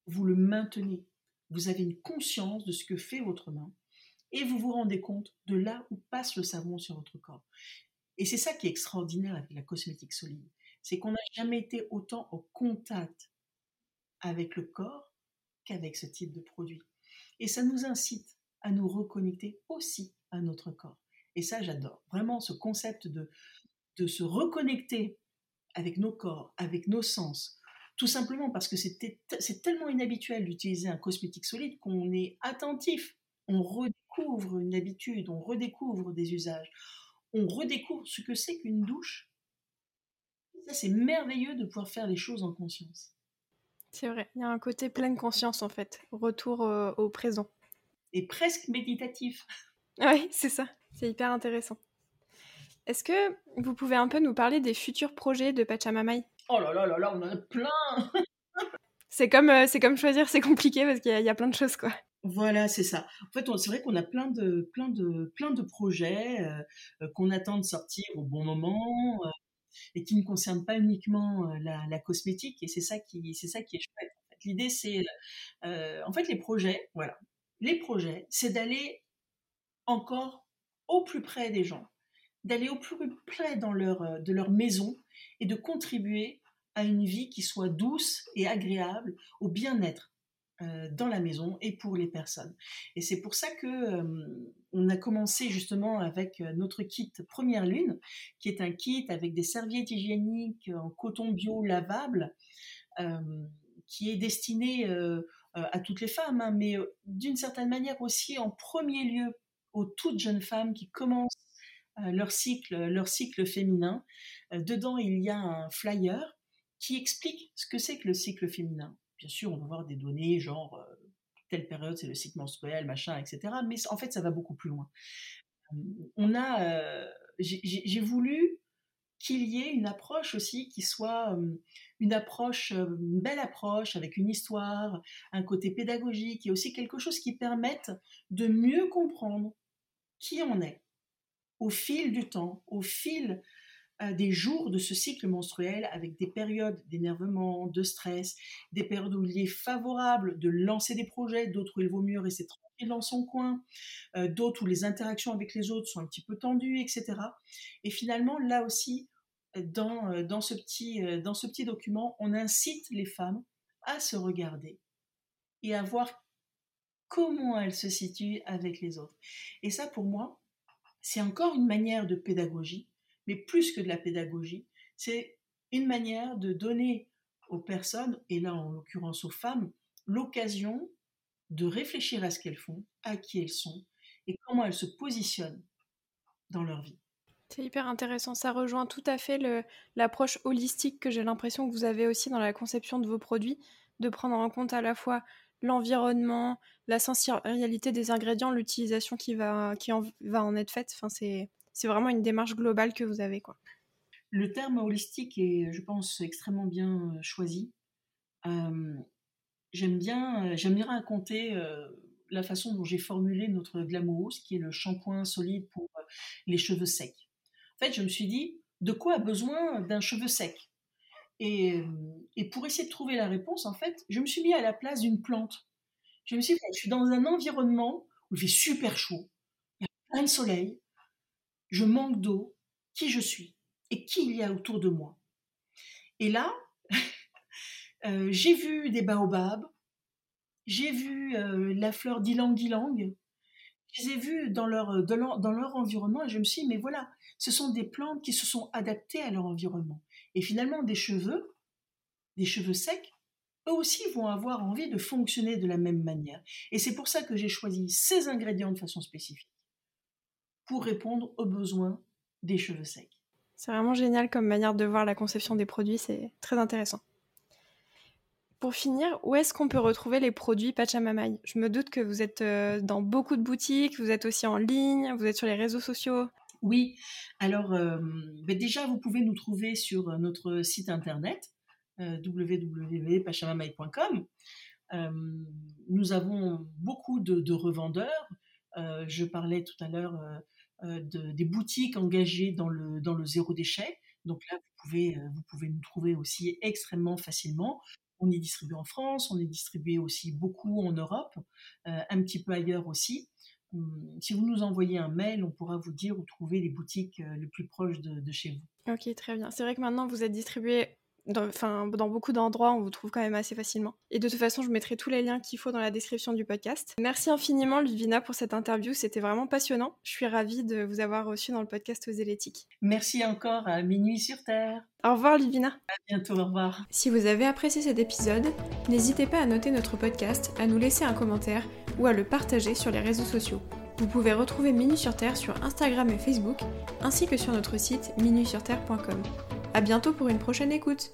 vous le maintenez, vous avez une conscience de ce que fait votre main et vous vous rendez compte de là où passe le savon sur votre corps. Et c'est ça qui est extraordinaire avec la cosmétique solide c'est qu'on n'a jamais été autant au contact avec le corps qu'avec ce type de produit. Et ça nous incite à nous reconnecter aussi à notre corps. Et ça, j'adore. Vraiment, ce concept de, se reconnecter avec nos corps, avec nos sens, tout simplement parce que c'est tellement inhabituel d'utiliser un cosmétique solide qu'on est attentif. On redécouvre une habitude, on redécouvre des usages, on redécouvre ce que c'est qu'une douche c'est merveilleux de pouvoir faire les choses en conscience. C'est vrai, il y a un côté pleine conscience en fait, retour au, présent. Et presque méditatif. <laughs> Oui, c'est ça, c'est hyper intéressant. Est-ce que vous pouvez un peu nous parler des futurs projets de Pachamamai Oh là là là là, on en a plein <laughs> C'est comme, euh, c'est comme choisir, c'est compliqué parce qu'il y, a plein de choses quoi. Voilà, c'est ça. En fait, c'est vrai qu'on a plein de, plein de, plein de projets euh, euh, qu'on attend de sortir au bon moment et qui ne concerne pas uniquement euh, la, cosmétique. Et c'est ça qui, c'est ça qui est chouette. L'idée, c'est, euh, en fait, les projets, voilà, les projets, c'est d'aller encore au plus près des gens, d'aller au plus près euh, de leur maison et de contribuer à une vie qui soit douce et agréable, au bien-être euh, dans la maison et pour les personnes. Et c'est pour ça que euh, on a commencé justement avec euh, notre kit Première Lune, qui est un kit avec des serviettes hygiéniques en coton bio lavable, qui est destiné à toutes les femmes, hein, mais d'une certaine manière aussi en premier lieu aux toutes jeunes femmes qui commencent leur cycle, leur cycle féminin. dedans, il y a un flyer qui explique ce que c'est que le cycle féminin bien sûr, on va voir des données genre euh, telle période, c'est le cycle menstruel, machin, etc. Mais en fait, ça va beaucoup plus loin. On a, euh, j'ai voulu qu'il y ait une approche aussi qui soit une approche, une belle approche avec une histoire, un côté pédagogique et aussi quelque chose qui permette de mieux comprendre qui on est au fil du temps, au fil des jours de ce cycle menstruel avec des périodes d'énervement, de stress, des périodes où il est favorable de lancer des projets, d'autres où il vaut mieux rester tranquille dans son coin, euh, d'autres où les interactions avec les autres sont un petit peu tendues, etc. Et finalement, là aussi, dans, euh, dans, ce petit, euh, dans ce petit document, on incite les femmes à se regarder et à voir comment elles se situent avec les autres. Et ça, pour moi, c'est encore une manière de pédagogie mais plus que de la pédagogie, c'est une manière de donner aux personnes, et là en l'occurrence aux femmes, l'occasion de réfléchir à ce qu'elles font, à qui elles sont, et comment elles se positionnent dans leur vie. C'est hyper intéressant, ça rejoint tout à fait l'approche holistique que j'ai l'impression que vous avez aussi dans la conception de vos produits, de prendre en compte à la fois l'environnement, la sensorialité des ingrédients, l'utilisation qui va, en, être faite. C'est vraiment une démarche globale que vous avez. Quoi. Le terme holistique est, je pense, extrêmement bien euh, choisi. Euh, j'aime bien, euh, j'aime raconter la façon dont j'ai formulé notre Glamourous, qui est le shampoing solide pour les cheveux secs. En fait, je me suis dit, de quoi a besoin d'un cheveu sec? Et, et, pour essayer de trouver la réponse, en fait, je me suis mis à la place d'une plante. Je me suis dit, je suis dans un environnement où il fait super chaud, il y a plein de soleil, je manque d'eau, qui je suis et qui il y a autour de moi. Et là, <laughs> euh, j'ai vu des baobabs, j'ai vu euh, la fleur d'ylang-ylang, je les dans leur, dans leur environnement et je me suis dit, mais voilà, ce sont des plantes qui se sont adaptées à leur environnement. Et finalement, des cheveux, des cheveux secs, eux aussi vont avoir envie de fonctionner de la même manière. Et c'est pour ça que j'ai choisi ces ingrédients de façon spécifique pour répondre aux besoins des cheveux secs. C'est vraiment génial comme manière de voir la conception des produits, c'est très intéressant. Pour finir, où est-ce qu'on peut retrouver les produits Pachamamai Je me doute que vous êtes euh, dans beaucoup de boutiques, vous êtes aussi en ligne, vous êtes sur les réseaux sociaux. Oui, alors euh, ben déjà vous pouvez nous trouver sur notre site internet euh, www.pachamamai.com. nous avons beaucoup de revendeurs. je parlais tout à l'heure euh, des boutiques engagées dans le, dans le zéro déchet. Donc là, vous pouvez, euh, vous pouvez nous trouver aussi extrêmement facilement. On est distribué en France, on est distribué aussi beaucoup en Europe, euh, un petit peu ailleurs aussi. Hum, si vous nous envoyez un mail, on pourra vous dire où trouver les boutiques les plus proches de, de chez vous. Ok, très bien. C'est vrai que maintenant vous êtes distribué dans, dans beaucoup d'endroits, on vous trouve quand même assez facilement. Et de toute façon, je mettrai tous les liens qu'il faut dans la description du podcast. Merci infiniment, Ludvina, pour cette interview. C'était vraiment passionnant. Je suis ravie de vous avoir reçu dans le podcast aux Zélétiques. Merci encore à Minuit sur Terre. Au revoir, Ludvina. À bientôt, au revoir. Si vous avez apprécié cet épisode, n'hésitez pas à noter notre podcast, à nous laisser un commentaire ou à le partager sur les réseaux sociaux. Vous pouvez retrouver Minuit sur Terre sur Instagram et Facebook, ainsi que sur notre site minuitsurterre.com. À bientôt pour une prochaine écoute.